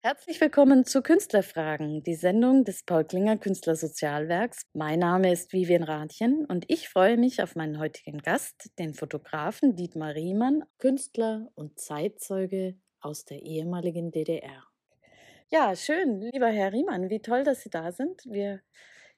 Herzlich willkommen zu Künstlerfragen, die Sendung des Paul Klinger Künstlersozialwerks. Mein Name ist Vivian Rathjen und ich freue mich auf meinen heutigen Gast, den Fotografen Dietmar Riemann, Künstler und Zeitzeuge aus der ehemaligen DDR. Ja, schön, lieber Herr Riemann, wie toll, dass Sie da sind. Wir,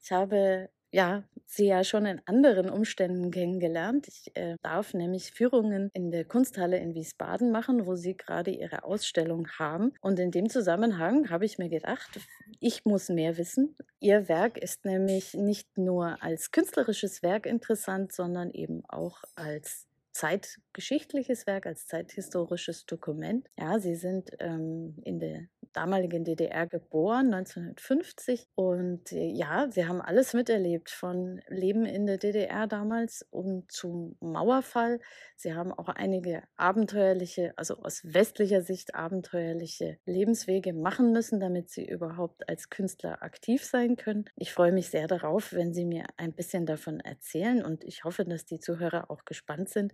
ich habe ja, sie ja schon in anderen Umständen kennengelernt. Ich äh, darf nämlich Führungen in der Kunsthalle in Wiesbaden machen, wo sie gerade ihre Ausstellung haben. Und in dem Zusammenhang habe ich mir gedacht, ich muss mehr wissen. Ihr Werk ist nämlich nicht nur als künstlerisches Werk interessant, sondern eben auch als zeitgeschichtliches Werk, als zeithistorisches Dokument. Ja, Sie sind ähm, in der damaligen DDR geboren, 1950. Und äh, ja, Sie haben alles miterlebt, von Leben in der DDR damals und zum Mauerfall. Sie haben auch einige abenteuerliche, also aus westlicher Sicht abenteuerliche Lebenswege machen müssen, damit Sie überhaupt als Künstler aktiv sein können. Ich freue mich sehr darauf, wenn Sie mir ein bisschen davon erzählen und ich hoffe, dass die Zuhörer auch gespannt sind,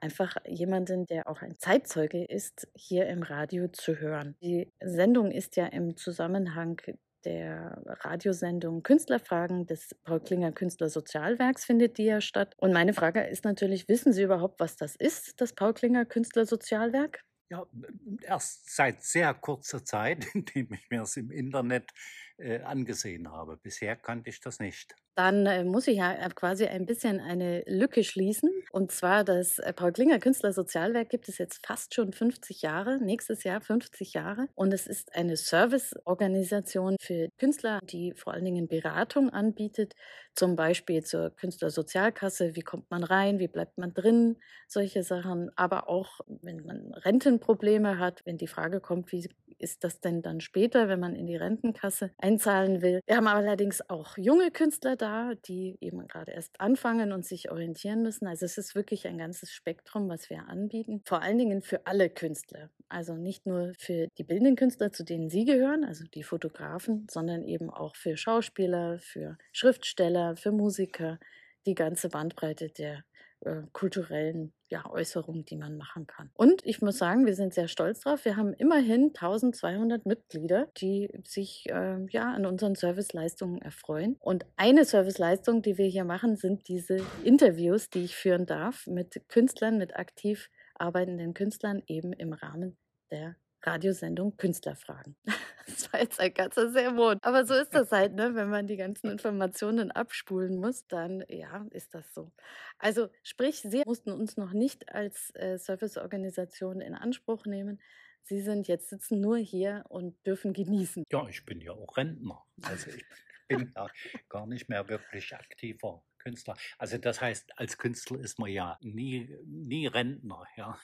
einfach jemanden, der auch ein Zeitzeuge ist, hier im Radio zu hören. Die Sendung ist ja im Zusammenhang der Radiosendung Künstlerfragen des Paul Klinger Künstlersozialwerks findet die ja statt. Und meine Frage ist natürlich, wissen Sie überhaupt, was das ist, das Paul Klinger Künstlersozialwerk? Ja, erst seit sehr kurzer Zeit, indem ich mir es im Internet äh, angesehen habe. Bisher kannte ich das nicht dann äh, muss ich ja äh, quasi ein bisschen eine Lücke schließen. Und zwar das Paul Klinger Künstlersozialwerk gibt es jetzt fast schon 50 Jahre, nächstes Jahr 50 Jahre. Und es ist eine Serviceorganisation für Künstler, die vor allen Dingen Beratung anbietet, zum Beispiel zur Künstlersozialkasse, wie kommt man rein, wie bleibt man drin, solche Sachen. Aber auch, wenn man Rentenprobleme hat, wenn die Frage kommt, wie ist das denn dann später, wenn man in die Rentenkasse einzahlen will. Wir haben allerdings auch junge Künstler da die eben gerade erst anfangen und sich orientieren müssen. Also es ist wirklich ein ganzes Spektrum, was wir anbieten. Vor allen Dingen für alle Künstler. Also nicht nur für die bildenden Künstler, zu denen Sie gehören, also die Fotografen, sondern eben auch für Schauspieler, für Schriftsteller, für Musiker, die ganze Bandbreite der äh, kulturellen ja, Äußerungen, die man machen kann. Und ich muss sagen, wir sind sehr stolz drauf. Wir haben immerhin 1200 Mitglieder, die sich äh, ja an unseren Serviceleistungen erfreuen. Und eine Serviceleistung, die wir hier machen, sind diese Interviews, die ich führen darf mit Künstlern, mit aktiv arbeitenden Künstlern eben im Rahmen der Radiosendung Künstlerfragen. Das war jetzt ein ganzer Sermon. Aber so ist das halt, ne? wenn man die ganzen Informationen abspulen muss, dann ja, ist das so. Also sprich, Sie mussten uns noch nicht als äh, Serviceorganisation in Anspruch nehmen. Sie sind jetzt sitzen nur hier und dürfen genießen. Ja, ich bin ja auch Rentner. Also ich bin ja gar nicht mehr wirklich aktiver Künstler. Also das heißt, als Künstler ist man ja nie, nie Rentner, ja.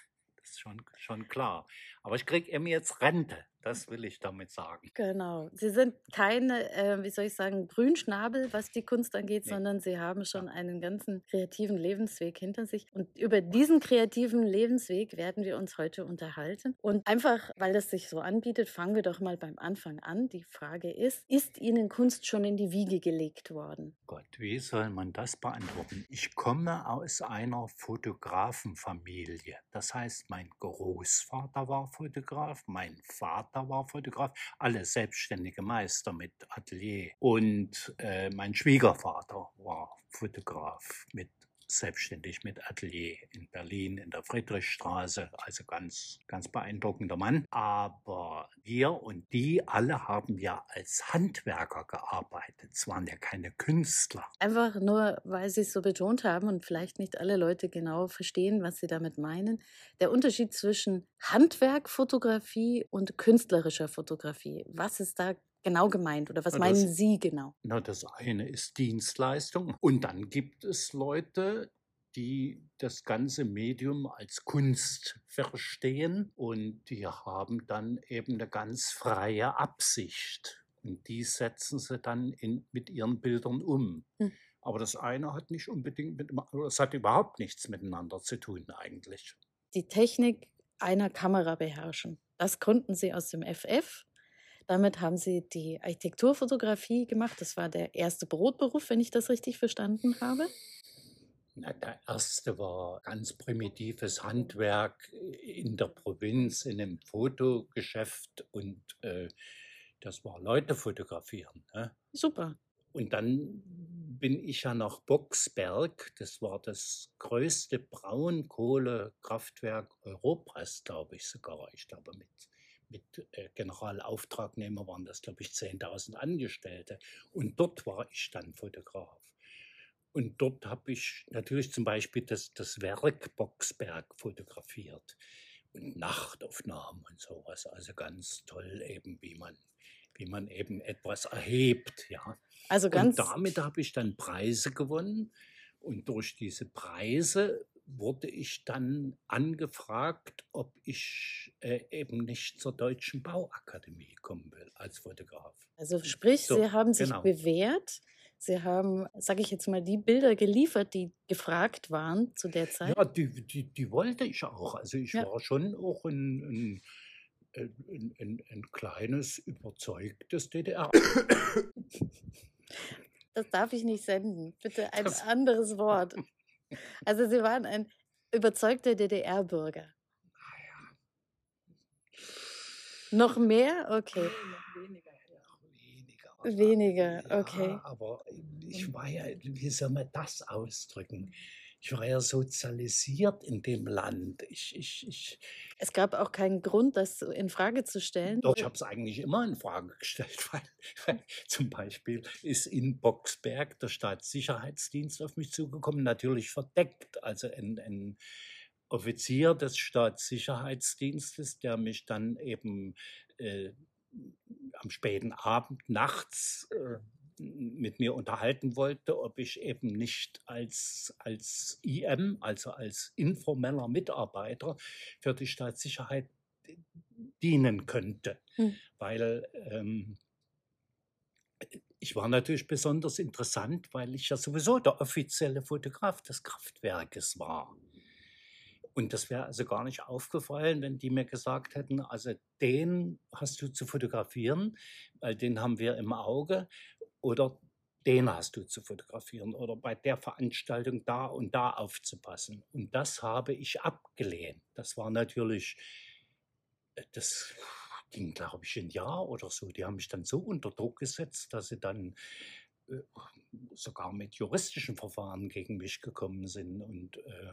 Ist schon, schon klar. Aber ich kriege eben jetzt Rente. Das will ich damit sagen. Genau. Sie sind keine, äh, wie soll ich sagen, Grünschnabel, was die Kunst angeht, nee. sondern Sie haben schon einen ganzen kreativen Lebensweg hinter sich. Und über diesen kreativen Lebensweg werden wir uns heute unterhalten. Und einfach, weil das sich so anbietet, fangen wir doch mal beim Anfang an. Die Frage ist, ist Ihnen Kunst schon in die Wiege gelegt worden? Gott, wie soll man das beantworten? Ich komme aus einer Fotografenfamilie. Das heißt, mein Großvater war Fotograf, mein Vater war Fotograf, alle selbstständige Meister mit Atelier. Und äh, mein Schwiegervater war Fotograf mit selbstständig mit Atelier in Berlin in der Friedrichstraße, also ganz, ganz beeindruckender Mann. Aber wir und die alle haben ja als Handwerker gearbeitet. Es waren ja keine Künstler. Einfach nur, weil Sie es so betont haben und vielleicht nicht alle Leute genau verstehen, was Sie damit meinen. Der Unterschied zwischen Handwerkfotografie und künstlerischer Fotografie. Was ist da genau gemeint oder was das, meinen Sie genau? Na, das eine ist Dienstleistung und dann gibt es Leute, die das ganze Medium als Kunst verstehen und die haben dann eben eine ganz freie Absicht und die setzen sie dann in, mit ihren Bildern um. Hm. Aber das eine hat nicht unbedingt mit, es hat überhaupt nichts miteinander zu tun eigentlich. Die Technik einer Kamera beherrschen. Das konnten sie aus dem FF damit haben sie die Architekturfotografie gemacht. Das war der erste Brotberuf, wenn ich das richtig verstanden habe. Na, der erste war ganz primitives Handwerk in der Provinz, in einem Fotogeschäft und äh, das war Leute fotografieren. Ne? Super. Und dann bin ich ja nach Boxberg, das war das größte Braunkohlekraftwerk Europas, glaube ich sogar. Ich glaube, mit, mit äh, Generalauftragnehmer waren das, glaube ich, 10.000 Angestellte. Und dort war ich dann Fotograf. Und dort habe ich natürlich zum Beispiel das, das Werk Boxberg fotografiert und Nachtaufnahmen und sowas. Also ganz toll eben, wie man, wie man eben etwas erhebt. Ja. Also ganz und damit habe ich dann Preise gewonnen. Und durch diese Preise wurde ich dann angefragt, ob ich äh, eben nicht zur Deutschen Bauakademie kommen will als Fotograf. Also sprich, So, Sie haben sich genau. bewährt. Sie haben, sage ich jetzt mal, die Bilder geliefert, die gefragt waren zu der Zeit. Ja, die, die, die wollte ich auch. Also ich Ja. war schon auch ein, ein, ein, ein, ein kleines, überzeugtes DDR. Das darf ich nicht senden. Bitte ein Das- anderes Wort. Also Sie waren ein überzeugter DDR-Bürger. Noch mehr? Okay. Weniger, aber- Weniger, okay. Ja, aber ich war ja, wie soll man das ausdrücken? Ich war ja sozialisiert in dem Land. Ich, ich, ich, Es gab auch keinen Grund, das in Frage zu stellen. Doch, ich habe es eigentlich immer in Frage gestellt, weil, weil zum Beispiel ist in Boxberg der Staatssicherheitsdienst auf mich zugekommen, natürlich verdeckt. Also ein, ein Offizier des Staatssicherheitsdienstes, der mich dann eben äh, am späten Abend nachts äh, mit mir unterhalten wollte, ob ich eben nicht als, als IM, also als informeller Mitarbeiter für die Staatssicherheit dienen könnte. Hm. Weil ähm, ich war natürlich besonders interessant, weil ich ja sowieso der offizielle Fotograf des Kraftwerkes war. Und das wäre also gar nicht aufgefallen, wenn die mir gesagt hätten, also den hast du zu fotografieren, weil den haben wir im Auge, oder den hast du zu fotografieren oder bei der Veranstaltung da und da aufzupassen. Und das habe ich abgelehnt. Das war natürlich, äh, das ging, glaube ich, ein Jahr oder so. Die haben mich dann so unter Druck gesetzt, dass sie dann äh, sogar mit juristischen Verfahren gegen mich gekommen sind. Und, äh,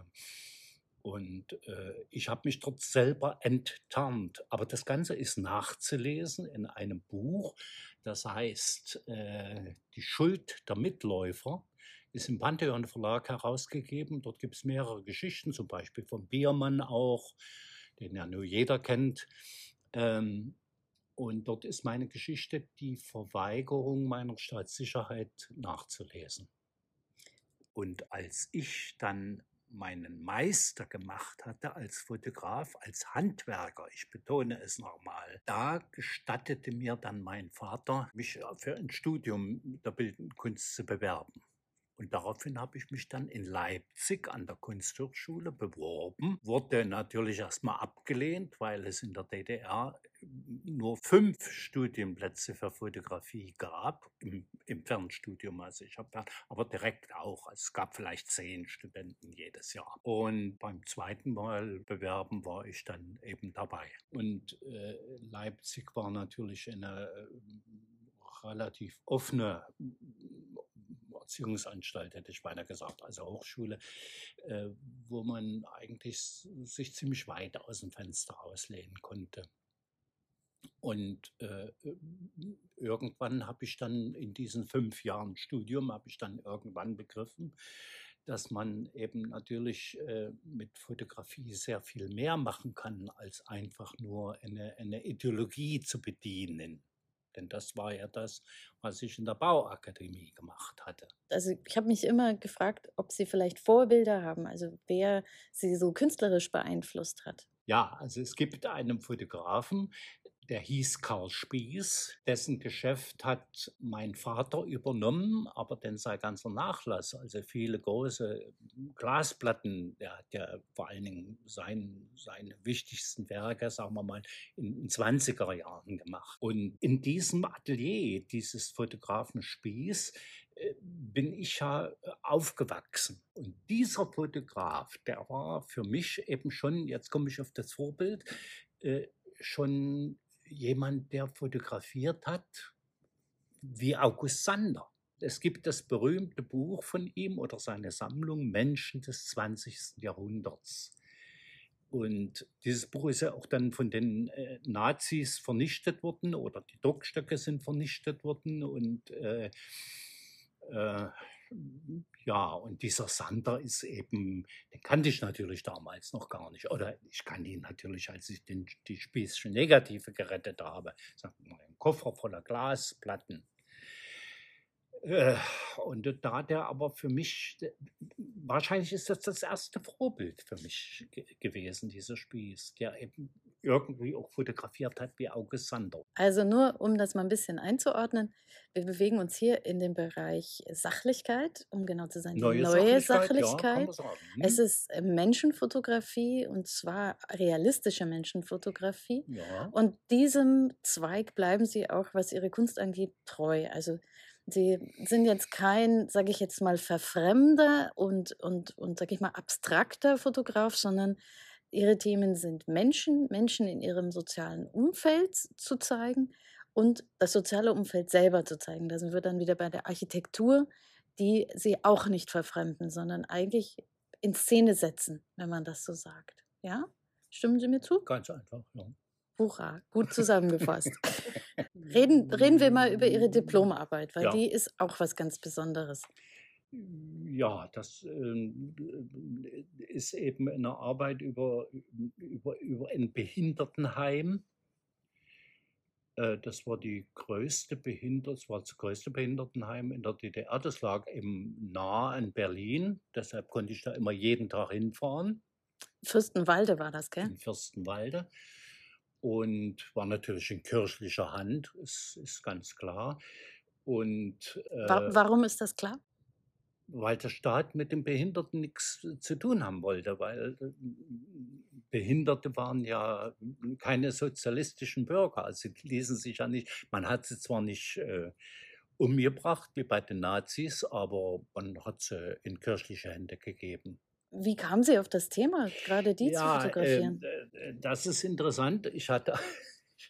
und äh, ich habe mich dort selber enttarnt. Aber das Ganze ist nachzulesen in einem Buch, das heißt äh, Die Schuld der Mitläufer. Ist im Pantheon Verlag herausgegeben. Dort gibt es mehrere Geschichten, zum Beispiel von Biermann auch, den ja nur jeder kennt. Ähm, und dort ist meine Geschichte die Verweigerung meiner Staatssicherheit nachzulesen. Und als ich dann meinen Meister gemacht hatte als Fotograf, als Handwerker, ich betone es nochmal, da gestattete mir dann mein Vater, mich für ein Studium der Bildenden Kunst zu bewerben. Und daraufhin habe ich mich dann in Leipzig an der Kunsthochschule beworben, wurde natürlich erstmal abgelehnt, weil es in der DDR nur fünf Studienplätze für Fotografie gab, im, im Fernstudium. Also ich habe aber direkt auch, es gab vielleicht zehn Studenten jedes Jahr. Und beim zweiten Mal bewerben war ich dann eben dabei. Und äh, Leipzig war natürlich eine äh, relativ offene Erziehungsanstalt, hätte ich beinahe gesagt, also Hochschule, äh, wo man eigentlich sich ziemlich weit aus dem Fenster auslehnen konnte. Und äh, irgendwann habe ich dann in diesen fünf Jahren Studium, habe ich dann irgendwann begriffen, dass man eben natürlich äh, mit Fotografie sehr viel mehr machen kann, als einfach nur eine, eine Ideologie zu bedienen. Denn das war ja das, was ich in der Bauakademie gemacht hatte. Also ich habe mich immer gefragt, ob Sie vielleicht Vorbilder haben, also wer Sie so künstlerisch beeinflusst hat. Ja, also es gibt einen Fotografen, der hieß Karl Spieß. Dessen Geschäft hat mein Vater übernommen, aber denn sein ganzer Nachlass, also viele große Glasplatten, der hat ja vor allen Dingen sein, seine wichtigsten Werke, sagen wir mal, in den 20er Jahren gemacht. Und in diesem Atelier dieses Fotografen Spieß äh, bin ich ja aufgewachsen. Und dieser Fotograf, der war für mich eben schon, jetzt komme ich auf das Vorbild, äh, schon jemand, der fotografiert hat wie August Sander. Es gibt das berühmte Buch von ihm oder seine Sammlung Menschen des 20. Jahrhunderts. Und dieses Buch ist ja auch dann von den äh, Nazis vernichtet worden oder die Druckstöcke sind vernichtet worden und äh, äh, ja, und dieser Sander ist eben, den kannte ich natürlich damals noch gar nicht. Oder ich kannte ihn natürlich, als ich den, die Spießchen Negative gerettet habe. Ein Koffer voller Glasplatten. Äh, und da hat er aber für mich, wahrscheinlich ist das das erste Vorbild für mich gewesen, dieser Spieß, der eben irgendwie auch fotografiert hat wie August Sander. Also nur, um das mal ein bisschen einzuordnen, wir bewegen uns hier in dem Bereich Sachlichkeit, um genau zu sein, neue, neue Sachlichkeit. Sachlichkeit. Ja, es ist äh, Menschenfotografie und zwar realistische Menschenfotografie. Ja. Und diesem Zweig bleiben Sie auch, was Ihre Kunst angeht, treu. Also Sie sind jetzt kein, sage ich jetzt mal, verfremder und, und, und sage ich mal, abstrakter Fotograf, sondern Ihre Themen sind Menschen, Menschen in ihrem sozialen Umfeld zu zeigen und das soziale Umfeld selber zu zeigen. Da sind wir dann wieder bei der Architektur, die sie auch nicht verfremden, sondern eigentlich in Szene setzen, wenn man das so sagt. Ja? Stimmen Sie mir zu? Ganz einfach, ja. Hurra, gut zusammengefasst. reden, reden wir mal über Ihre Diplomarbeit, weil Ja. die ist auch was ganz Besonderes. Ja, das ähm, ist eben eine Arbeit über, über, über ein Behindertenheim. Äh, Das war die größte Behindert, das war das größte Behindertenheim in der DDR. Das lag eben nah an Berlin. Deshalb konnte ich da immer jeden Tag hinfahren, Fürstenwalde war das, gell? in Fürstenwalde. Und war natürlich in kirchlicher Hand, ist, ist ganz klar. Und äh, warum ist das klar? Weil der Staat mit den Behinderten nichts zu tun haben wollte, weil äh, Behinderte waren ja keine sozialistischen Bürger, also die ließen sich ja nicht, man hat sie zwar nicht äh, umgebracht wie bei den Nazis, aber man hat sie in kirchliche Hände gegeben. Wie kamen Sie auf das Thema, gerade die zu Ja, fotografieren? äh, äh, das ist interessant. Ich hatte,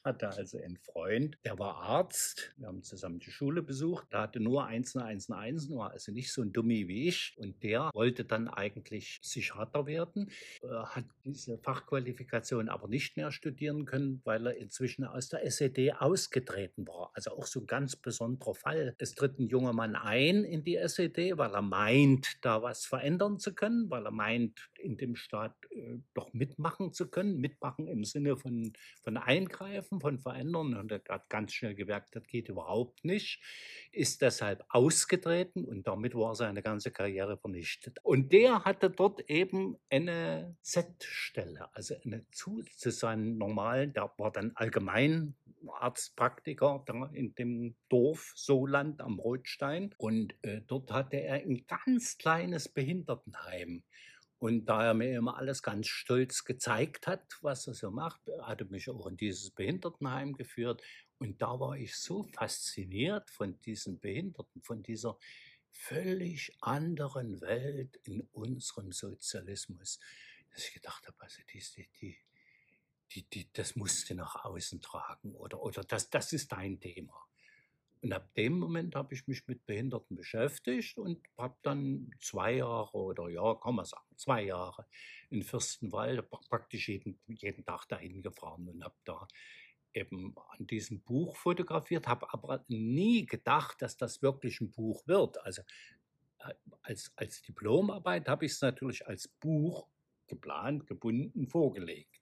hatte also einen Freund, der war Arzt. Wir haben zusammen die Schule besucht. Der hatte nur Einsen, Einsen, Einsen, war also nicht so ein Dummi wie ich. Und der wollte dann eigentlich Psychiater werden, äh, hat diese Fachqualifikation aber nicht mehr studieren können, weil er inzwischen aus der SED ausgetreten war. Also auch so ein ganz besonderer Fall. Es tritt ein junger Mann ein in die SED, weil er meint, da was verändern zu können, weil er meint, in dem Staat äh, doch mitmachen zu können. Mitmachen im Sinne von, von Eingreifen, von Verändern. Und er hat ganz schnell gemerkt, das geht überhaupt nicht. Ist deshalb ausgetreten und damit war seine ganze Karriere vernichtet. Und der hatte dort eben eine Z-Stelle, also eine zu, zu seinen normalen, der war dann Allgemeinarztpraktiker da in dem Dorf Soland am Rotstein. Und äh, dort hatte er ein ganz kleines Behindertenheim. Und da er mir immer alles ganz stolz gezeigt hat, was er so macht, hat er mich auch in dieses Behindertenheim geführt. Und da war ich so fasziniert von diesen Behinderten, von dieser völlig anderen Welt in unserem Sozialismus, dass ich gedacht habe, also die, die, die, die, das musst du nach außen tragen oder, oder das, das ist dein Thema. Und ab dem Moment habe ich mich mit Behinderten beschäftigt und habe dann zwei Jahre oder ja, kann man sagen, zwei Jahre in Fürstenwalde pra- praktisch jeden, jeden Tag dahin gefahren und habe da eben an diesem Buch fotografiert, habe aber nie gedacht, dass das wirklich ein Buch wird. Also äh, als, als Diplomarbeit habe ich es natürlich als Buch geplant, gebunden, vorgelegt.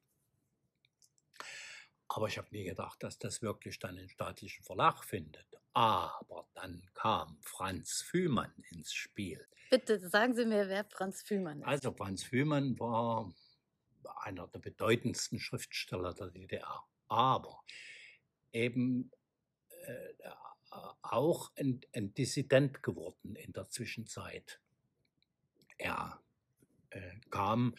Aber ich habe nie gedacht, dass das wirklich dann einen staatlichen Verlag findet. Aber dann kam Franz Fühmann ins Spiel. Bitte sagen Sie mir, wer Franz Fühmann ist. Also Franz Fühmann war einer der bedeutendsten Schriftsteller der DDR. Aber eben äh, auch ein, ein, Dissident geworden in der Zwischenzeit. Er äh, kam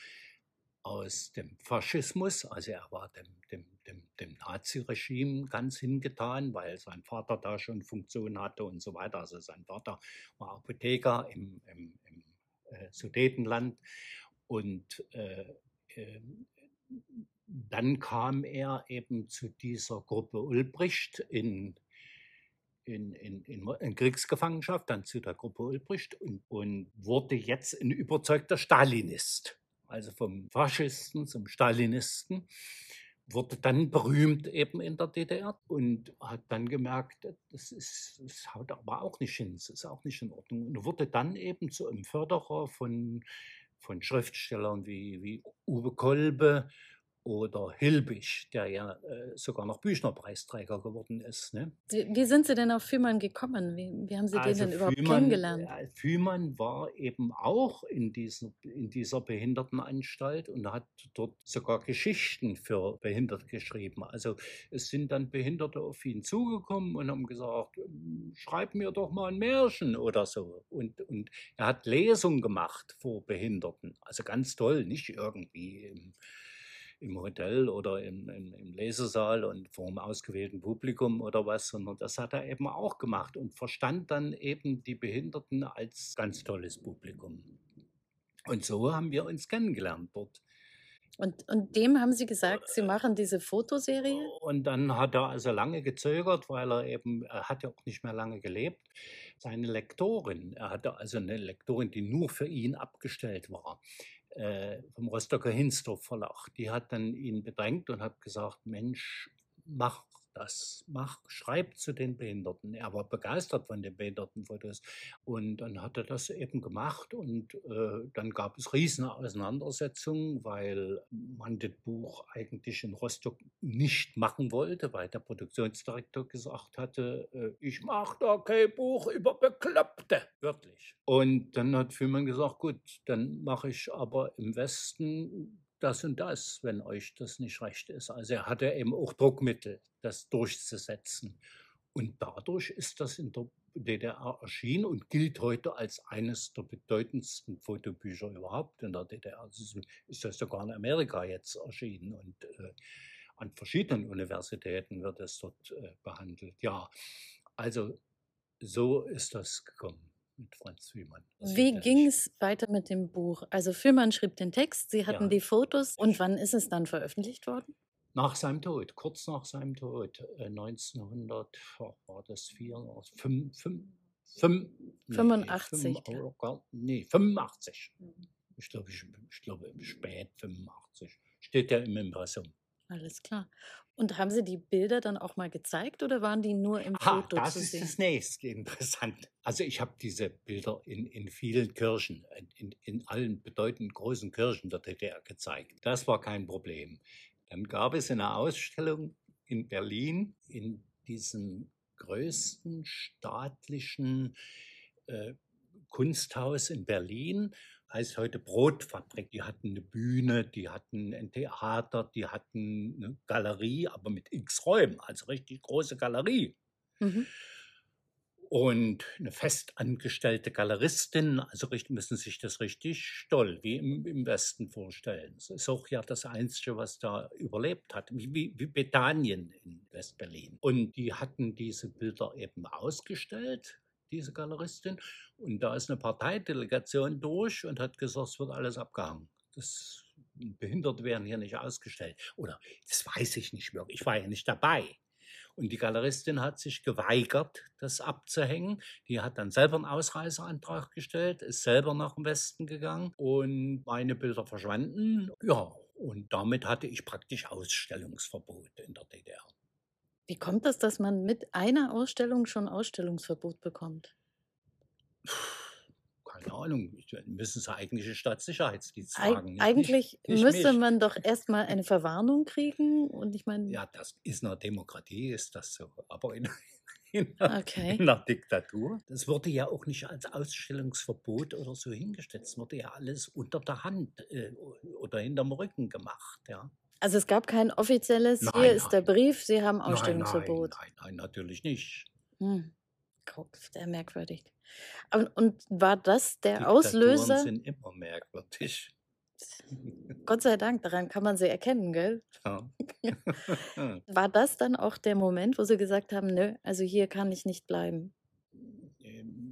aus dem Faschismus, also er war dem, dem, dem, dem Naziregime ganz hingetan, weil sein Vater da schon Funktion hatte und so weiter. Also sein Vater war Apotheker im, im, im äh, Sudetenland und äh, äh, dann kam er eben zu dieser Gruppe Ulbricht in, in, in, in, Kriegsgefangenschaft, dann zu der Gruppe Ulbricht und, und wurde jetzt ein überzeugter Stalinist. Also vom Faschisten zum Stalinisten wurde dann berühmt eben in der DDR und hat dann gemerkt, das, ist, das haut aber auch nicht hin, das ist auch nicht in Ordnung. Und wurde dann eben zu einem Förderer von, von Schriftstellern wie, wie Uwe Kolbe oder Hilbig, der ja äh, sogar noch Büchnerpreisträger geworden ist. Ne? Wie sind Sie denn auf Fühmann gekommen? Wie, wie haben Sie also den denn überhaupt Fühmann, kennengelernt? Äh, Fühmann war eben auch in, diesen, in dieser Behindertenanstalt und hat dort sogar Geschichten für Behinderte geschrieben. Also es sind dann Behinderte auf ihn zugekommen und haben gesagt, hm, schreib mir doch mal ein Märchen oder so. Und, und er hat Lesungen gemacht vor Behinderten. Also ganz toll, nicht irgendwie im im Hotel oder im, im, im Lesesaal und vor einem ausgewählten Publikum oder was, sondern das hat er eben auch gemacht und verstand dann eben die Behinderten als ganz tolles Publikum. Und so haben wir uns kennengelernt dort. Und, und dem haben Sie gesagt, Sie machen diese Fotoserie? Und dann hat er also lange gezögert, weil er eben, er hat ja auch nicht mehr lange gelebt. Seine Lektorin, er hatte also eine Lektorin, die nur für ihn abgestellt war, äh, vom Rostocker Hinsdorf Verlag. Die hat dann ihn bedrängt und hat gesagt, Mensch, mach das mach, schreibt zu den Behinderten. Er war begeistert von den Behindertenfotos. Und dann hat er das eben gemacht und äh, dann gab es riesige Auseinandersetzungen, weil man das Buch eigentlich in Rostock nicht machen wollte, weil der Produktionsdirektor gesagt hatte, äh, ich mache da kein Buch über Bekloppte, wörtlich. Und dann hat Fühlmann gesagt, gut, dann mache ich aber im Westen das und das, wenn euch das nicht recht ist. Also er hatte eben auch Druckmittel, das durchzusetzen. Und dadurch ist das in der DDR erschienen und gilt heute als eines der bedeutendsten Fotobücher überhaupt in der DDR. Also ist das sogar in Amerika jetzt erschienen und äh, an verschiedenen Universitäten wird es dort äh, behandelt. Ja, also so ist das gekommen mit Franz Wiemann. Wie ging es weiter mit dem Buch? Also Führmann schrieb den Text, Sie hatten ja. die Fotos und wann ist es dann veröffentlicht worden? Nach seinem Tod, kurz nach seinem Tod, 1900, äh, war das 4, 5, 5, 5, 85. Nee, 5, oh nee 85. Mhm. Ich glaube, ich, ich glaube, spät 85. Steht ja im Impressum. Alles klar. Und haben Sie die Bilder dann auch mal gezeigt oder waren die nur im Aha, Foto das zu ist sehen? das nächste interessant. Also ich habe diese Bilder in, in vielen Kirchen, in, in allen bedeutenden großen Kirchen der DDR gezeigt. Das war kein Problem. Dann gab es eine Ausstellung in Berlin in diesem größten staatlichen äh, Kunsthaus in Berlin heißt heute Brotfabrik. Die hatten eine Bühne, die hatten ein Theater, die hatten eine Galerie, aber mit x Räumen, also richtig große Galerie. Mhm. Und eine festangestellte Galeristin, also müssen sich das richtig toll wie im, im Westen vorstellen. Das ist auch ja das Einzige, was da überlebt hat, wie, wie, wie Bethanien in Westberlin. Und die hatten diese Bilder eben ausgestellt diese Galeristin. Und da ist eine Parteidelegation durch und hat gesagt, es wird alles abgehangen. Das Behinderte werden hier nicht ausgestellt. Oder das weiß ich nicht wirklich. Ich war ja nicht dabei. Und die Galeristin hat sich geweigert, das abzuhängen. Die hat dann selber einen Ausreiseantrag gestellt, ist selber nach dem Westen gegangen und meine Bilder verschwanden. Ja, und damit hatte ich praktisch Ausstellungsverbot in der DDR. Wie kommt das, dass man mit einer Ausstellung schon Ausstellungsverbot bekommt? Keine Ahnung, müssen sie eigentlich Staatssicherheitsdienst fragen. Eig eigentlich nicht, nicht müsste mich. man doch erstmal eine Verwarnung kriegen und ich meine. Ja, das ist eine Demokratie, ist das so. Aber in, in, einer, okay. in einer Diktatur. Das wurde ja auch nicht als Ausstellungsverbot oder so hingestellt. Es wurde ja alles unter der Hand äh, oder hinterm Rücken gemacht. Ja. Also es gab kein offizielles, Nein, hier ist der nein. Brief, Sie haben Nein, nein, Ausstellungsverbot. nein, nein, natürlich nicht. Hm. Guck, sehr merkwürdig. Und, und war das der Diktaturen Auslöser? sind immer merkwürdig. Gott sei Dank, daran kann man sie erkennen, gell? Ja. War das dann auch der Moment, wo Sie gesagt haben, nö, also hier kann ich nicht bleiben?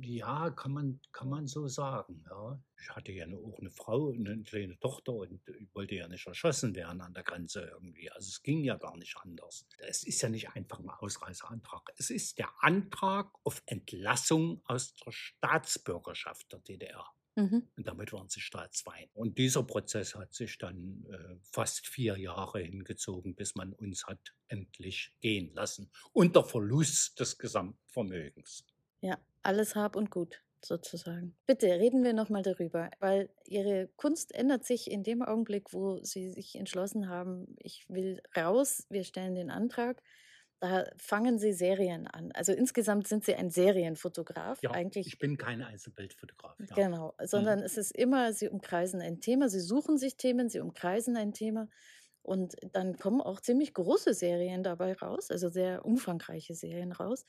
Ja, kann man, kann man so sagen. Ja. Ich hatte ja auch eine Frau und eine kleine Tochter und ich wollte ja nicht erschossen werden an der Grenze irgendwie. Also es ging ja gar nicht anders. Es ist ja nicht einfach ein Ausreiseantrag. Es ist der Antrag auf Entlassung aus der Staatsbürgerschaft der DDR. Mhm. Und damit waren sie staatsfein. Und dieser Prozess hat sich dann äh, fast vier Jahre hingezogen, bis man uns hat endlich gehen lassen. Unter Verlust des gesamten Vermögens. Ja, alles Hab und Gut sozusagen. Bitte reden wir nochmal darüber, weil Ihre Kunst ändert sich in dem Augenblick, wo Sie sich entschlossen haben, ich will raus, wir stellen den Antrag. Da fangen Sie Serien an. Also insgesamt sind Sie ein Serienfotograf. Ja, Eigentlich ich bin kein Einzelbildfotograf. Ja. Genau, sondern es ist immer, sie umkreisen ein Thema, sie suchen sich Themen, sie umkreisen ein Thema und dann kommen auch ziemlich große Serien dabei raus, also sehr umfangreiche Serien raus.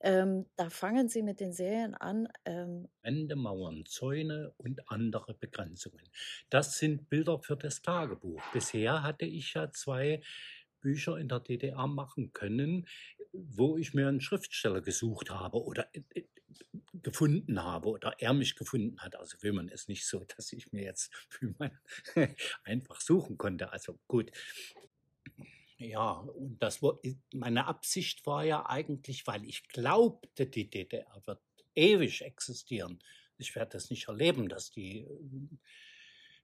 Ähm, da fangen sie mit den Serien an. Ähm, Wände, Mauern, Zäune und andere Begrenzungen. Das sind Bilder für das Tagebuch. Bisher hatte ich ja zwei Bücher in der DDR machen können, wo ich mir einen Schriftsteller gesucht habe oder äh, äh, gefunden habe oder er mich gefunden hat. Also will man es nicht so, dass ich mir jetzt einfach suchen konnte. Also gut. Ja, und das war, meine Absicht war ja eigentlich, weil ich glaubte, die DDR wird ewig existieren. Ich werde das nicht erleben, dass die äh,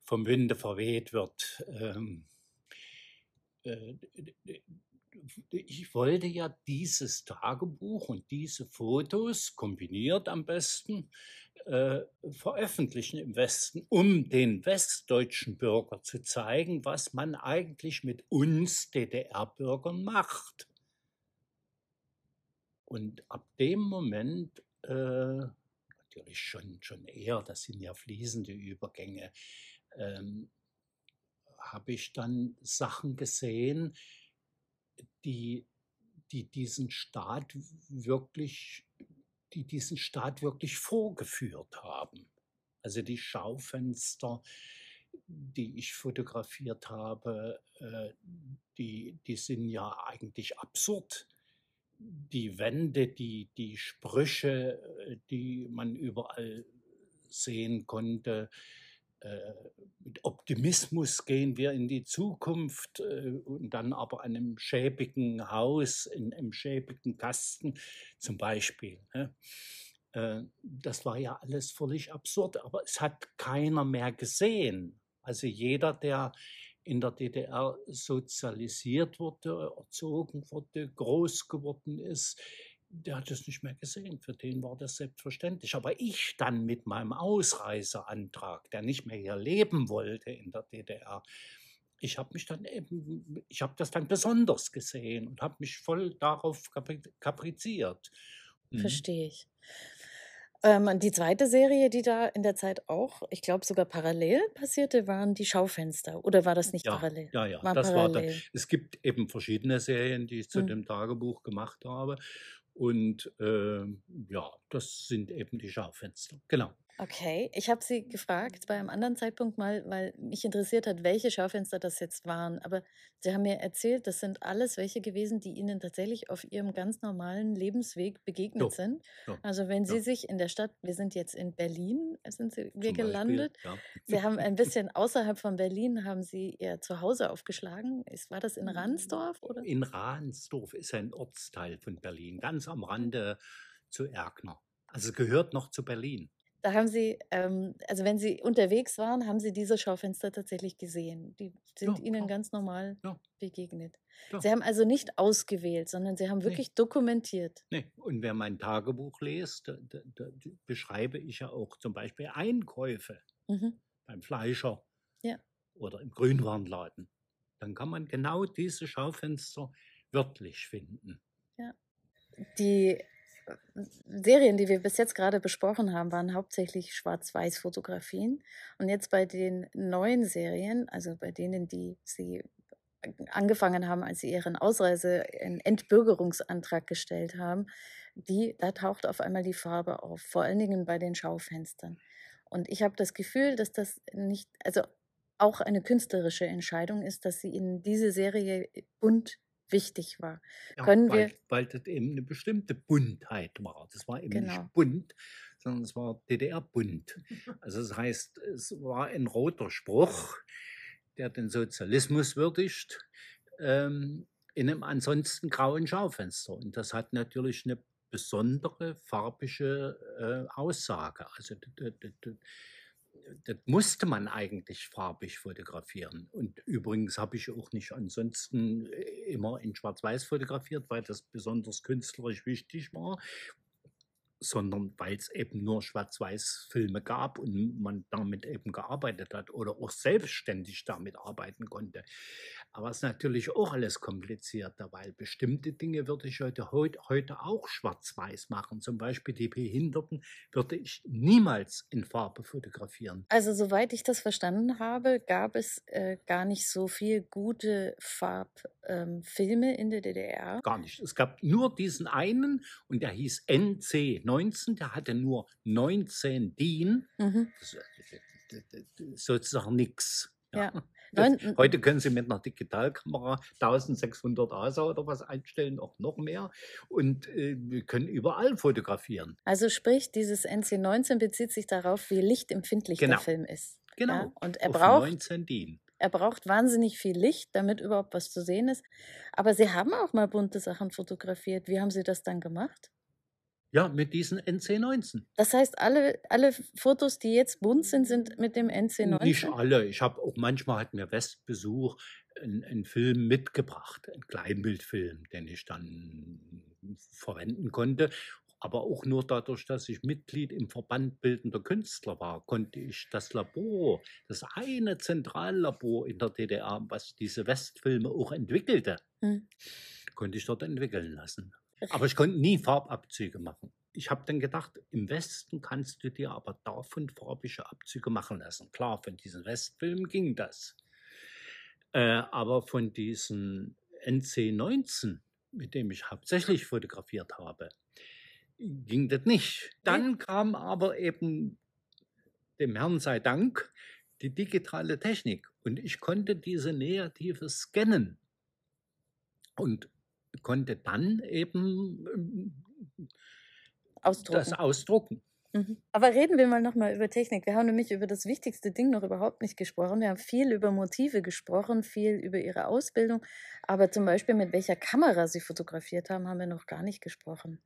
vom Winde verweht wird. Ähm, äh, ich wollte ja dieses Tagebuch und diese Fotos kombiniert am besten äh, veröffentlichen im Westen, um den westdeutschen Bürger zu zeigen, was man eigentlich mit uns DDR-Bürgern macht. Und ab dem Moment, äh, natürlich schon, schon eher, das sind ja fließende Übergänge, ähm, habe ich dann Sachen gesehen, die, die diesen Staat wirklich, die diesen Staat wirklich vorgeführt haben. Also die Schaufenster, die ich fotografiert habe, äh, die, die sind ja eigentlich absurd. Die Wände, die, die Sprüche, äh, die man überall sehen konnte, mit Optimismus gehen wir in die Zukunft äh, und dann aber einem schäbigen Haus, in einem schäbigen Kasten zum Beispiel. Ne? Äh, das war ja alles völlig absurd, aber es hat keiner mehr gesehen. Also jeder, der in der DDR sozialisiert wurde, erzogen wurde, groß geworden ist, der hat es nicht mehr gesehen. Für den war das selbstverständlich. Aber ich dann mit meinem Ausreiseantrag, der nicht mehr hier leben wollte in der DDR, ich habe mich dann eben, ich habe das dann besonders gesehen und habe mich voll darauf kapriziert. Mhm. Verstehe ich. Ähm, die zweite Serie, die da in der Zeit auch, ich glaube sogar parallel passierte, waren die Schaufenster. Oder war das nicht ja, parallel? Ja, ja, war das parallel. war da, Es gibt eben verschiedene Serien, die ich zu Mhm. dem Tagebuch gemacht habe. Und äh, ja, das sind eben die Schaufenster. Genau. Okay, ich habe Sie gefragt bei einem anderen Zeitpunkt mal, weil mich interessiert hat, welche Schaufenster das jetzt waren. Aber Sie haben mir erzählt, das sind alles welche gewesen, die Ihnen tatsächlich auf Ihrem ganz normalen Lebensweg begegnet Ja, sind. ja, Also wenn Sie ja. sich in der Stadt, wir sind jetzt in Berlin, sind Sie, wir Zum Beispiel, gelandet. ja. Sie haben ein bisschen außerhalb von Berlin, haben Sie Ihr Zuhause aufgeschlagen. War das in Ransdorf? Oder? In Ransdorf ist ein Ortsteil von Berlin, ganz am Rande zu Erkner. Also es gehört noch zu Berlin. Da haben Sie, ähm, also wenn Sie unterwegs waren, haben Sie diese Schaufenster tatsächlich gesehen. Die sind Ja, Ihnen klar. ganz normal Ja. begegnet. Ja. Sie haben also nicht ausgewählt, sondern Sie haben Nee. wirklich dokumentiert. Nee. Und wer mein Tagebuch liest, da, da, da beschreibe ich ja auch zum Beispiel Einkäufe Mhm. beim Fleischer Ja. oder im Grünwarenladen. Dann kann man genau diese Schaufenster wörtlich finden. Die äh, Serien, die wir bis jetzt gerade besprochen haben, waren hauptsächlich Schwarz-Weiß-Fotografien. Und jetzt bei den neuen Serien, also bei denen, die Sie angefangen haben, als sie ihren Ausreise, einen Entbürgerungsantrag gestellt haben, die, da taucht auf einmal die Farbe auf, vor allen Dingen bei den Schaufenstern. Und ich habe das Gefühl, dass das nicht, also auch eine künstlerische Entscheidung ist, dass sie in diese Serie bunt wichtig war. Ja, Können weil, wir, weil das eben eine bestimmte Buntheit war. Das war eben genau, nicht bunt, sondern es war DDR-bunt. Also das heißt, es war ein roter Spruch, der den Sozialismus würdigt, ähm, in einem ansonsten grauen Schaufenster. Und das hat natürlich eine besondere farbige äh, Aussage. Also das musste man eigentlich farbig fotografieren. Und übrigens habe ich auch nicht ansonsten äh, immer in Schwarz-Weiß fotografiert, weil das besonders künstlerisch wichtig war, sondern weil es eben nur Schwarz-Weiß-Filme gab und man damit eben gearbeitet hat oder auch selbstständig damit arbeiten konnte. Aber es ist natürlich auch alles komplizierter, weil bestimmte Dinge würde ich heute, heute, heute auch schwarz-weiß machen. Zum Beispiel die Behinderten würde ich niemals in Farbe fotografieren. also soweit ich das verstanden habe, gab es äh, gar nicht so viel gute Farbfilme ähm, in der DDR. Gar nicht. Es gab nur diesen einen und der hieß NC19, der hatte nur 19 DIN. Mhm. Das ist sozusagen nichts. Ja. Das, heute können Sie mit einer Digitalkamera 1600 ASA oder was einstellen, auch noch mehr. Und äh, wir können überall fotografieren. also sprich, dieses NC19 bezieht sich darauf, wie lichtempfindlich der Genau, Film ist. Ja? genau. Und er Auf braucht 19 DIN. Er braucht wahnsinnig viel Licht, damit überhaupt was zu sehen ist. Aber Sie haben auch mal bunte Sachen fotografiert. Wie haben Sie das dann gemacht? Ja, mit diesen NC19. Das heißt, alle, alle Fotos, die jetzt bunt sind, sind mit dem Nicht NC19? alle. Ich habe auch manchmal hat mir Westbesuch einen, einen Film mitgebracht, einen Kleinbildfilm, den ich dann verwenden konnte. Aber auch nur dadurch, dass ich Mitglied im Verband Bildender Künstler war, konnte ich das Labor, das eine Zentrallabor in der DDR, was diese Westfilme auch entwickelte, Hm. konnte ich dort entwickeln lassen. Aber ich konnte nie Farbabzüge machen. Ich habe dann gedacht, im Westen kannst du dir aber davon farbige Abzüge machen lassen. Klar, von diesen Westfilmen ging das. Äh, aber von diesen NC19, mit dem ich hauptsächlich fotografiert habe, ging das nicht. Dann kam aber eben, dem Herrn sei Dank, die digitale Technik. Und ich konnte diese Negative scannen und konnte dann eben ähm, das Ausdrucken. ausdrucken. Mhm. Aber reden wir mal nochmal über Technik. Wir haben nämlich über das wichtigste Ding noch überhaupt nicht gesprochen. Wir haben viel über Motive gesprochen, viel über Ihre Ausbildung. Aber zum Beispiel, mit welcher Kamera Sie fotografiert haben, haben wir noch gar nicht gesprochen.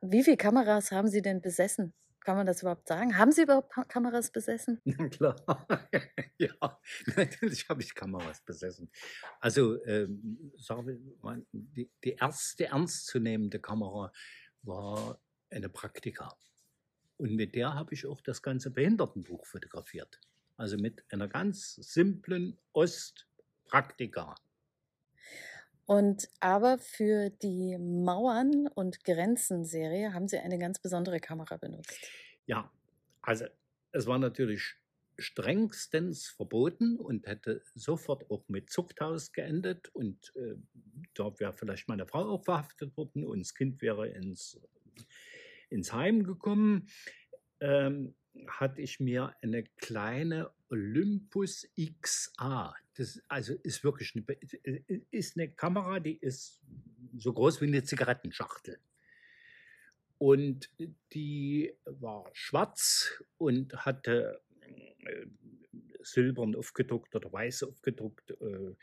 Wie viele Kameras haben Sie denn besessen? Kann man das überhaupt sagen? Haben Sie überhaupt Kameras besessen? Na klar. ja, natürlich habe ich Kameras besessen. Also, ähm, die, die erste ernstzunehmende Kamera war eine Praktika. Und mit der habe ich auch das ganze Behindertenbuch fotografiert. Also mit einer ganz simplen Ostpraktika. Und aber für die Mauern- und Grenzen-Serie haben Sie eine ganz besondere Kamera benutzt. Ja, also es war natürlich strengstens verboten und hätte sofort auch mit Zuchthaus geendet. Und äh, da wäre vielleicht meine Frau auch verhaftet worden und das Kind wäre ins, ins Heim gekommen. Ähm, hatte ich mir eine kleine Olympus XA. Das also ist wirklich eine, ist eine Kamera, die ist so groß wie eine Zigarettenschachtel. Und die war schwarz und hatte äh, silbern aufgedruckt oder weiß aufgedruckt, äh,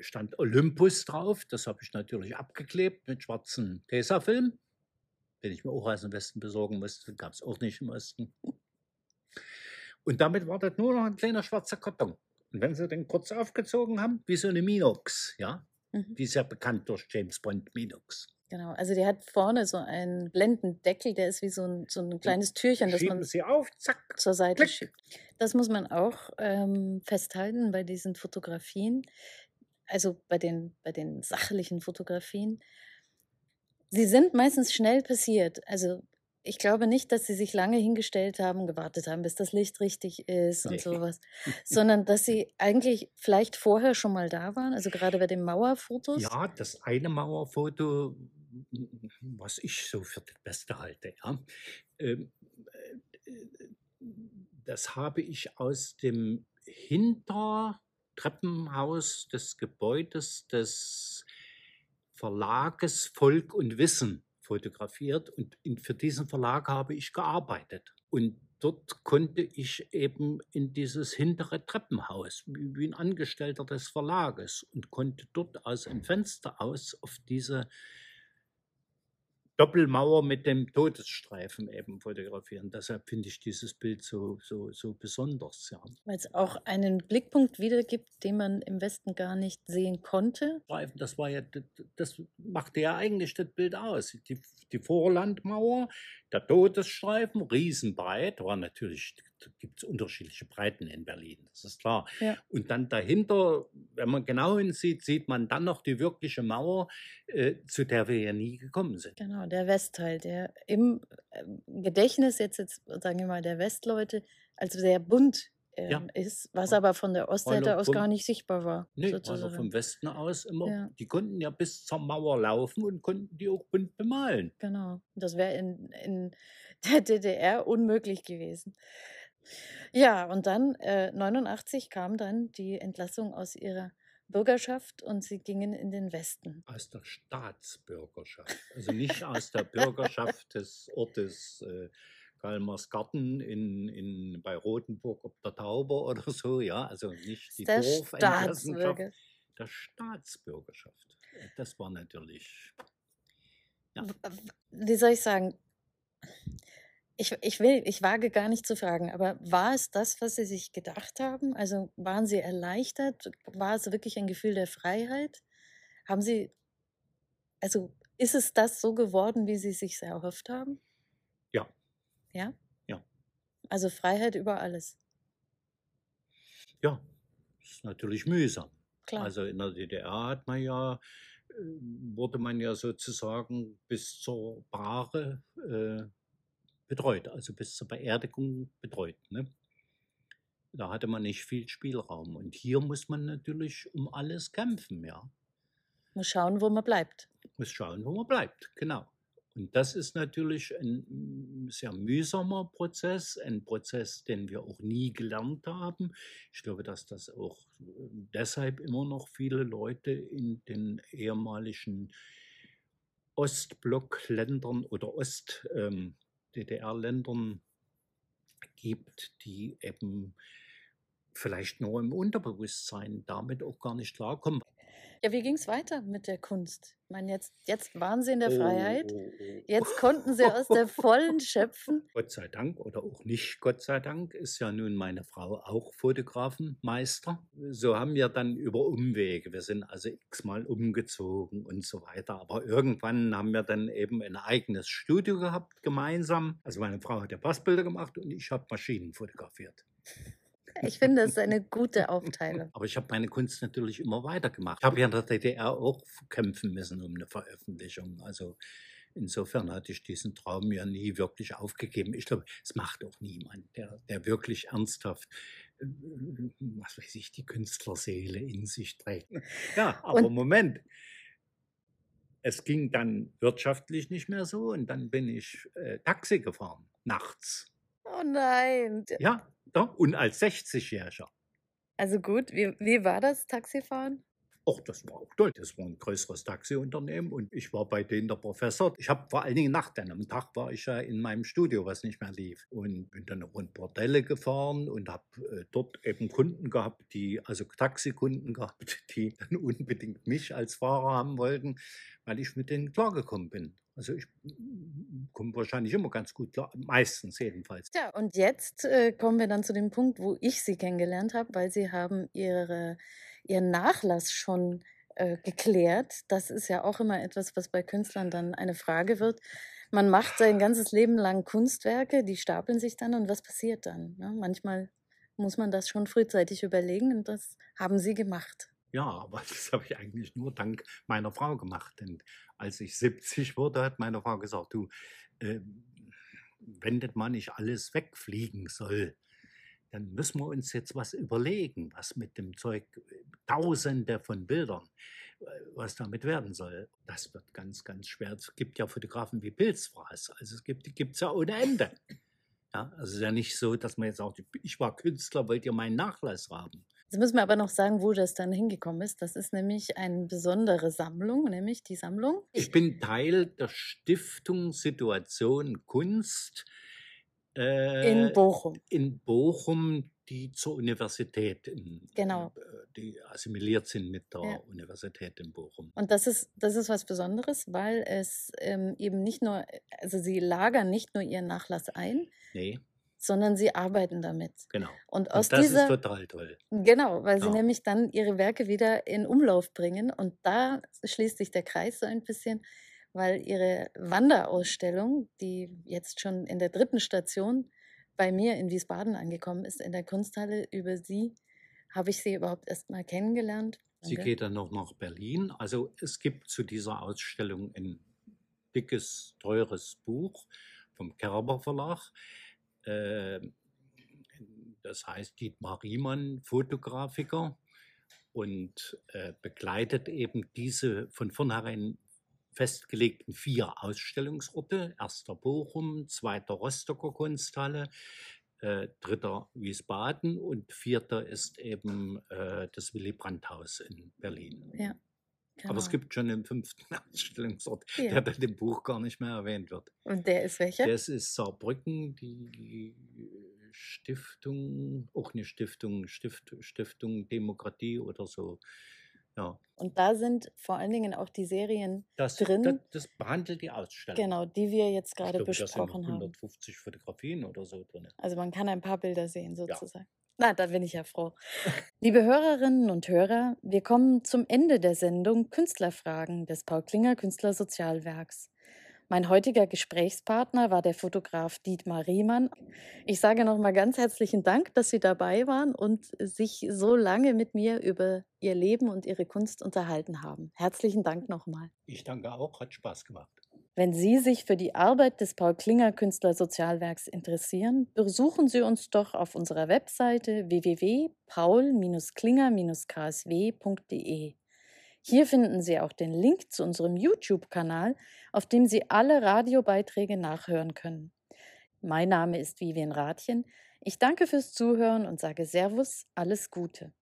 stand Olympus drauf. Das habe ich natürlich abgeklebt mit schwarzem Tesafilm, den ich mir auch aus dem Westen besorgen musste. Gab es auch nicht im Osten. Und damit war das nur noch ein kleiner schwarzer Karton. Und wenn sie den kurz aufgezogen haben, wie so eine Minox, ja, Mhm. die ist ja bekannt durch James Bond Minox. Genau, also die hat vorne so einen Blendendeckel, der ist wie so ein, so ein kleines Türchen, das Schieben man sie auf, zack, zur Seite klick. schiebt. Das muss man auch ähm, festhalten bei diesen Fotografien, also bei den, bei den sachlichen Fotografien. Sie sind meistens schnell passiert. Also ich glaube nicht, dass sie sich lange hingestellt haben, gewartet haben, bis das Licht richtig ist und Nee. sowas, sondern dass sie eigentlich vielleicht vorher schon mal da waren, also gerade bei den Mauerfotos. Ja, das eine Mauerfoto, was ich so für das Beste halte, ja, ähm, äh, das habe ich aus dem Hintertreppenhaus des Gebäudes des Verlages Volk und Wissen fotografiert und in, für diesen Verlag habe ich gearbeitet. Und dort konnte ich eben in dieses hintere Treppenhaus, wie, wie ein Angestellter des Verlages, und konnte dort aus dem Fenster aus auf diese Doppelmauer mit dem Todesstreifen eben fotografieren. Deshalb finde ich dieses Bild so, so, so besonders. Ja. Weil es auch einen Blickpunkt wiedergibt, den man im Westen gar nicht sehen konnte. Das war ja, das machte ja eigentlich das Bild aus. Die, die Vorlandmauer, der Todesstreifen, riesenbreit, war natürlich, gibt es unterschiedliche Breiten in Berlin, das ist klar. Ja. Und dann dahinter, wenn man genau hinsieht, sieht man dann noch die wirkliche Mauer, äh, zu der wir ja nie gekommen sind. Genau, der Westteil, der im ähm, Gedächtnis jetzt, jetzt sagen wir mal, der Westleute als sehr bunt ähm, Ja. ist, was aber von der Ostseite aus vom- gar nicht sichtbar war. Nee, sozusagen. vom Westen aus immer, Ja. die konnten ja bis zur Mauer laufen und konnten die auch bunt bemalen. Genau. Das wäre in, in der DDR unmöglich gewesen. Ja, und dann äh, 89 kam dann die Entlassung aus ihrer Bürgerschaft und sie gingen in den Westen. Aus der Staatsbürgerschaft. Also nicht aus der Bürgerschaft des Ortes äh, Galmersgarten in, in, bei Rotenburg ob der Tauber oder so, ja. Also nicht die Der Staatsbürger. der Staatsbürgerschaft. Das war natürlich. Ja. Wie soll ich sagen? Ich, ich will, ich wage gar nicht zu fragen, aber war es das, was Sie sich gedacht haben? Also waren Sie erleichtert? War es wirklich ein Gefühl der Freiheit? Haben Sie, also ist es das so geworden, wie Sie sich erhofft haben? Ja. Ja? Ja. Also Freiheit über alles. Ja, ist natürlich mühsam. Klar. Also in der DDR hat man ja, äh, wurde man ja sozusagen bis zur Bahre äh, betreut, also bis zur Beerdigung betreut. Ne? Da hatte man nicht viel Spielraum. Und hier muss man natürlich um alles kämpfen, ja. Muss schauen, wo man bleibt. Muss schauen, wo man bleibt, genau. Und das ist natürlich ein mm, sehr mühsamer Prozess, ein Prozess, den wir auch nie gelernt haben. Ich glaube, dass das auch äh, deshalb immer noch viele Leute in den ehemaligen Ostblockländern oder Ost-DDR-Ländern gibt, die eben vielleicht nur im Unterbewusstsein damit auch gar nicht klarkommen. Ja, wie ging es weiter mit der Kunst? Ich meine, jetzt, jetzt waren Sie in der Oh, Freiheit. oh, oh. Jetzt konnten Sie aus der vollen schöpfen. Gott sei Dank oder auch nicht Gott sei Dank ist ja nun meine Frau auch Fotografenmeister. So haben wir dann über Umwege, wir sind also x-mal umgezogen und so weiter. Aber irgendwann haben wir dann eben ein eigenes Studio gehabt gemeinsam. Also meine Frau hat ja Passbilder gemacht und ich habe Maschinen fotografiert. Ich finde, das ist eine gute Aufteilung. Aber ich habe meine Kunst natürlich immer weitergemacht. Ich habe ja in der DDR auch kämpfen müssen um eine Veröffentlichung. Also insofern hatte ich diesen Traum ja nie wirklich aufgegeben. Ich glaube, es macht auch niemand, der, der wirklich ernsthaft, äh, was weiß ich, die Künstlerseele in sich trägt. Ja, aber Und- Moment. Es ging dann wirtschaftlich nicht mehr so und dann bin ich äh, Taxi gefahren, nachts. Oh nein. Ja, und als 60-Jähriger. Also gut, wie, wie war das Taxifahren? Och, das war auch toll. Das war ein größeres Taxiunternehmen und ich war bei denen der Professor. Ich habe vor allen Dingen Nacht, denn am Tag war ich ja in meinem Studio, was nicht mehr lief. Und bin dann in Bordelle gefahren und habe äh, dort eben Kunden gehabt, die, also Taxikunden gehabt, die dann unbedingt mich als Fahrer haben wollten, weil ich mit denen klargekommen bin. Also ich mm, komme wahrscheinlich immer ganz gut klar, meistens jedenfalls. Ja, und jetzt äh, kommen wir dann zu dem Punkt, wo ich Sie kennengelernt habe, weil Sie haben Ihre, Ihren Nachlass schon äh, geklärt. Das ist ja auch immer etwas, was bei Künstlern dann eine Frage wird. Man macht sein ganzes Leben lang Kunstwerke, die stapeln sich dann und was passiert dann? Ne? Manchmal muss man das schon frühzeitig überlegen und das haben Sie gemacht. Ja, aber das habe ich eigentlich nur dank meiner Frau gemacht. Denn als ich 70 wurde, hat meine Frau gesagt, du, äh, wenn das mal nicht alles wegfliegen soll, dann müssen wir uns jetzt was überlegen, was mit dem Zeug, tausende von Bildern, äh, was damit werden soll. Das wird ganz, ganz schwer. Es gibt ja Fotografen wie Pilzfraß, also es gibt es ja ohne Ende. Ja, also es ist ja nicht so, dass man jetzt sagt, ich war Künstler, wollt ihr meinen Nachlass haben? Jetzt müssen wir aber noch sagen, wo das dann hingekommen ist. Das ist nämlich eine besondere Sammlung, nämlich die Sammlung. Ich bin Teil der Stiftung Situation Kunst äh, in Bochum. In Bochum, die zur Universität, in, genau. Äh, die assimiliert sind mit der ja. Universität in Bochum. Und das ist, das ist was Besonderes, weil es ähm, eben nicht nur, also sie lagern nicht nur ihren Nachlass ein, nee. sondern sie arbeiten damit. Genau. Und, aus und das dieser, ist total toll. Genau, weil sie ja. nämlich dann ihre Werke wieder in Umlauf bringen und da schließt sich der Kreis so ein bisschen weil ihre Wanderausstellung, die jetzt schon in der dritten Station bei mir in Wiesbaden angekommen ist, in der Kunsthalle, über sie habe ich sie überhaupt erst mal kennengelernt. Sie geht dann noch nach Berlin. Also es gibt zu dieser Ausstellung ein dickes, teures Buch vom Kerber Verlag. Ähm, das heißt Dietmar Riemann, Fotografiker, und äh, begleitet eben diese von vornherein festgelegten vier Ausstellungsorte. Erster Bochum, zweiter Rostocker Kunsthalle, äh, dritter Wiesbaden und vierter ist eben äh, das Willy Brandt-Haus in Berlin. Ja. Genau. Aber es genau. gibt schon einen fünften Ausstellungsort, ja. der in dem Buch gar nicht mehr erwähnt wird. Und der ist welcher? Das ist Saarbrücken, die Stiftung, auch eine Stiftung, Stift, Stiftung Demokratie oder so. Ja. Und da sind vor allen Dingen auch die Serien das, drin. Das, das, behandelt die Ausstellung. Genau, die wir jetzt gerade glaube, besprochen da sind 150 haben. Fotografien oder so drin. Also man kann ein paar Bilder sehen sozusagen. Ja. Na, da bin ich ja froh. Liebe Hörerinnen und Hörer, wir kommen zum Ende der Sendung Künstlerfragen des Paul Klinger Künstlersozialwerks. Mein heutiger Gesprächspartner war der Fotograf Dietmar Riemann. Ich sage nochmal ganz herzlichen Dank, dass Sie dabei waren und sich so lange mit mir über Ihr Leben und Ihre Kunst unterhalten haben. Herzlichen Dank nochmal. Ich danke auch, hat Spaß gemacht. Wenn Sie sich für die Arbeit des Paul Klinger Künstlersozialwerks interessieren, besuchen Sie uns doch auf unserer Webseite www.paul-klinger-ksw.de. Hier finden Sie auch den Link zu unserem YouTube-Kanal, auf dem Sie alle Radiobeiträge nachhören können. Mein Name ist Vivian Rathjen. Ich danke fürs Zuhören und sage Servus, alles Gute.